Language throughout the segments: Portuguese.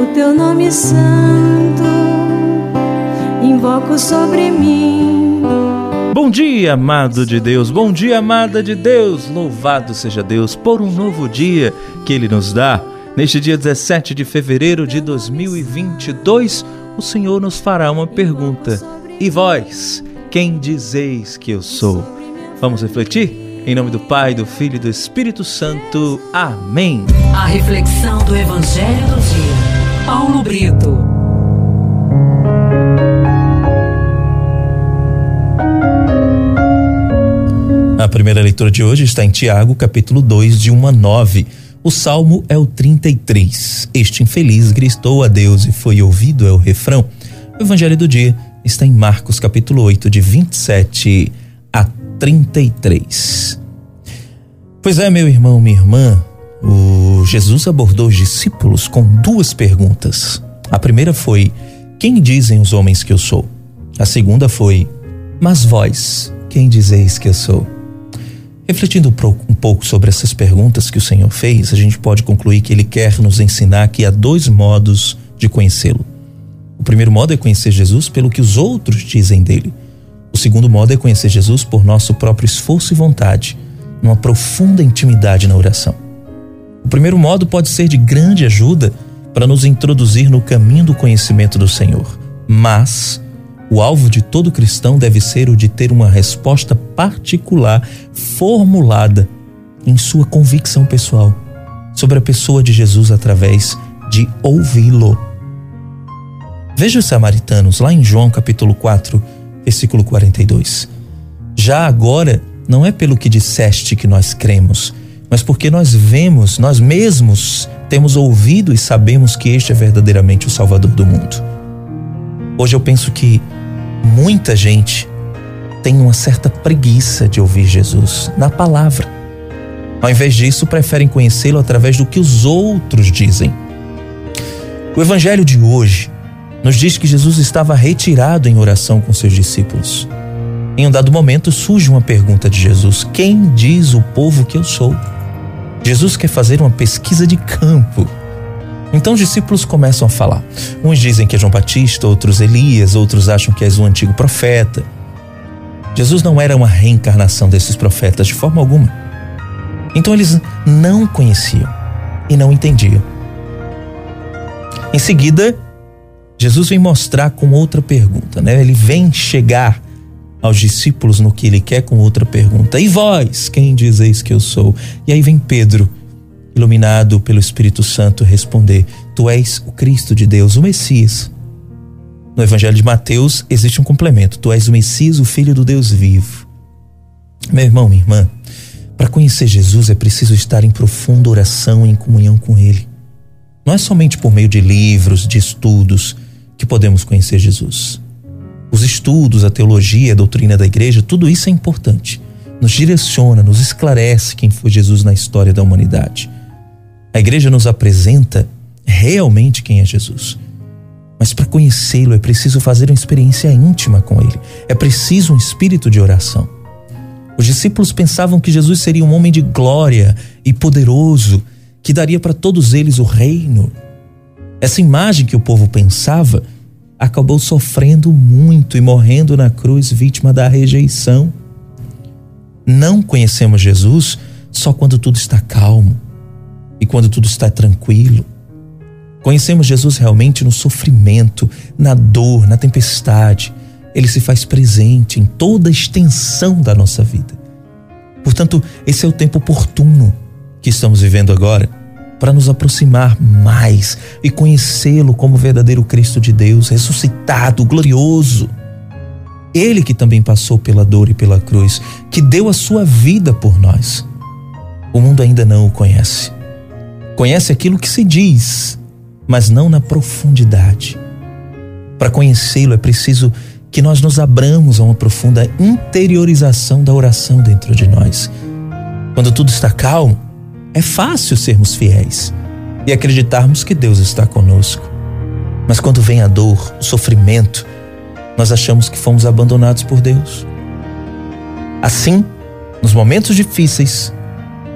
o teu nome santo, invoco sobre mim. Bom dia, amado de Deus, bom dia, amada de Deus. Louvado seja Deus por um novo dia que Ele nos dá. Neste dia 17 de fevereiro de 2022, o Senhor nos fará uma pergunta. E vós, quem dizeis que eu sou? Vamos refletir? Em nome do Pai, do Filho e do Espírito Santo. Amém. A reflexão do Evangelho do Dia. Paulo Brito. A primeira leitura de hoje está em Tiago, capítulo 2, de 1 a 9. O salmo é o 33. Este infeliz gritou a Deus e foi ouvido é o refrão. O evangelho do dia está em Marcos, capítulo 8, de 27 a 33. Pois é, meu irmão, minha irmã, o Jesus abordou os discípulos com duas perguntas. A primeira foi: Quem dizem os homens que eu sou? A segunda foi: Mas vós, quem dizeis que eu sou? Refletindo um pouco sobre essas perguntas que o Senhor fez, a gente pode concluir que ele quer nos ensinar que há dois modos de conhecê-lo. O primeiro modo é conhecer Jesus pelo que os outros dizem dele. O segundo modo é conhecer Jesus por nosso próprio esforço e vontade, numa profunda intimidade na oração. O primeiro modo pode ser de grande ajuda para nos introduzir no caminho do conhecimento do Senhor, mas o alvo de todo cristão deve ser o de ter uma resposta particular formulada em sua convicção pessoal sobre a pessoa de Jesus através de ouvi-lo. Veja os samaritanos lá em João capítulo 4, versículo 42. Já agora, não é pelo que disseste que nós cremos, mas porque nós vemos, nós mesmos temos ouvido e sabemos que este é verdadeiramente o Salvador do mundo. Hoje eu penso que muita gente tem uma certa preguiça de ouvir Jesus na palavra. Ao invés disso, preferem conhecê-lo através do que os outros dizem. O evangelho de hoje nos diz que Jesus estava retirado em oração com seus discípulos. Em um dado momento surge uma pergunta de Jesus: Quem diz o povo que eu sou? Jesus quer fazer uma pesquisa de campo. Então os discípulos começam a falar. Uns dizem que é João Batista, outros Elias, outros acham que és um antigo profeta. Jesus não era uma reencarnação desses profetas de forma alguma. Então eles não conheciam e não entendiam. Em seguida, Jesus vem mostrar com outra pergunta, né? Ele vem chegar aos discípulos no que ele quer com outra pergunta. E vós, quem dizeis que eu sou? E aí vem Pedro, iluminado pelo Espírito Santo, responder: Tu és o Cristo de Deus, o Messias. No Evangelho de Mateus existe um complemento: Tu és o Messias, o Filho do Deus vivo. Meu irmão, minha irmã, para conhecer Jesus é preciso estar em profunda oração e em comunhão com Ele. Não é somente por meio de livros, de estudos, que podemos conhecer Jesus. Os estudos, a teologia, a doutrina da igreja, tudo isso é importante. Nos direciona, nos esclarece quem foi Jesus na história da humanidade. A igreja nos apresenta realmente quem é Jesus. Mas para conhecê-lo é preciso fazer uma experiência íntima com ele. É preciso um espírito de oração. Os discípulos pensavam que Jesus seria um homem de glória e poderoso, que daria para todos eles o reino. Essa imagem que o povo pensava acabou sofrendo muito e morrendo na cruz, vítima da rejeição. Não conhecemos Jesus só quando tudo está calmo e quando tudo está tranquilo. Conhecemos Jesus realmente no sofrimento, na dor, na tempestade. Ele se faz presente em toda a extensão da nossa vida. Portanto, esse é o tempo oportuno que estamos vivendo agora para nos aproximar mais e conhecê-lo como verdadeiro Cristo de Deus, ressuscitado, glorioso. Ele que também passou pela dor e pela cruz, que deu a sua vida por nós. O mundo ainda não o conhece. Conhece aquilo que se diz, mas não na profundidade. Para conhecê-lo é preciso que nós nos abramos a uma profunda interiorização da oração dentro de nós. Quando tudo está calmo, é fácil sermos fiéis e acreditarmos que Deus está conosco. Mas quando vem a dor, o sofrimento, nós achamos que fomos abandonados por Deus. Assim, nos momentos difíceis,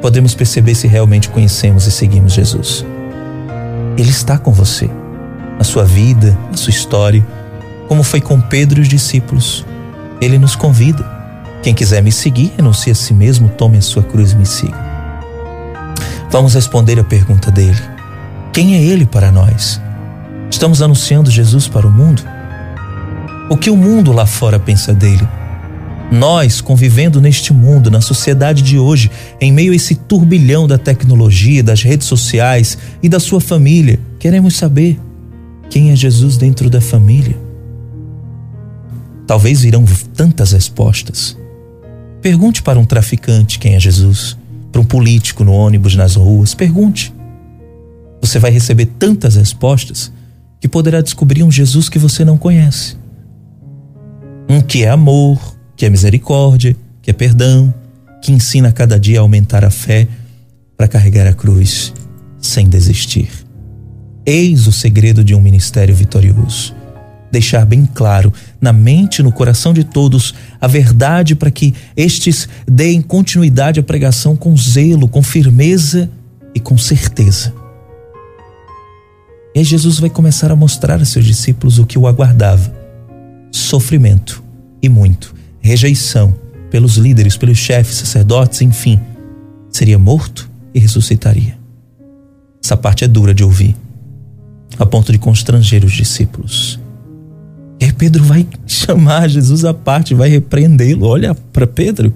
podemos perceber se realmente conhecemos e seguimos Jesus. Ele está com você. na sua vida, na sua história, como foi com Pedro e os discípulos. Ele nos convida. Quem quiser me seguir, renuncie a si mesmo, tome a sua cruz e me siga. Vamos responder a pergunta dele: Quem é ele para nós? Estamos anunciando Jesus para o mundo? O que o mundo lá fora pensa dele? Nós, convivendo neste mundo, na sociedade de hoje, em meio a esse turbilhão da tecnologia, das redes sociais e da sua família, queremos saber quem é Jesus dentro da família. Talvez virão tantas respostas. Pergunte para um traficante quem é Jesus, para um político no ônibus, nas ruas. Pergunte. Você vai receber tantas respostas que poderá descobrir um Jesus que você não conhece. Um que é amor, que é misericórdia, que é perdão, que ensina a cada dia a aumentar a fé para carregar a cruz sem desistir. Eis o segredo de um ministério vitorioso. Deixar bem claro na mente e no coração de todos a verdade para que estes deem continuidade à pregação com zelo, com firmeza e com certeza. E aí Jesus vai começar a mostrar a seus discípulos o que o aguardava: sofrimento e muito rejeição pelos líderes, pelos chefes, sacerdotes, enfim, seria morto e ressuscitaria. Essa parte é dura de ouvir, a ponto de constranger os discípulos. E aí Pedro vai chamar Jesus à parte, vai repreendê-lo. Olha para Pedro.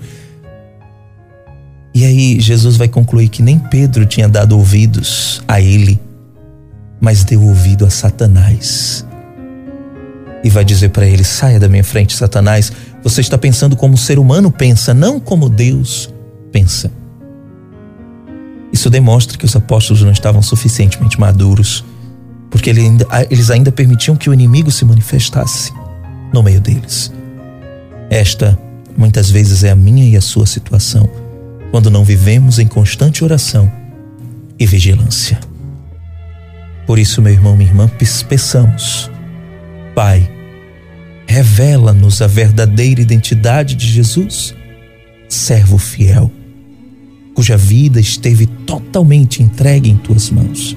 E aí Jesus vai concluir que nem Pedro tinha dado ouvidos a ele, mas deu ouvido a Satanás. E vai dizer para ele: saia da minha frente, Satanás, você está pensando como o ser humano pensa, não como Deus pensa. Isso demonstra que os apóstolos não estavam suficientemente maduros, porque eles ainda permitiam que o inimigo se manifestasse no meio deles. Esta, muitas vezes, é a minha e a sua situação, quando não vivemos em constante oração e vigilância. Por isso, meu irmão, minha irmã, peçamos, Pai, revela-nos a verdadeira identidade de Jesus, servo fiel, cuja vida esteve totalmente entregue em tuas mãos.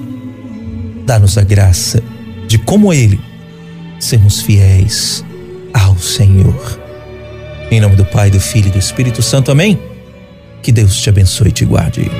Dá-nos a graça de, como Ele, sermos fiéis ao Senhor. Em nome do Pai, do Filho e do Espírito Santo, amém? Que Deus te abençoe e te guarde.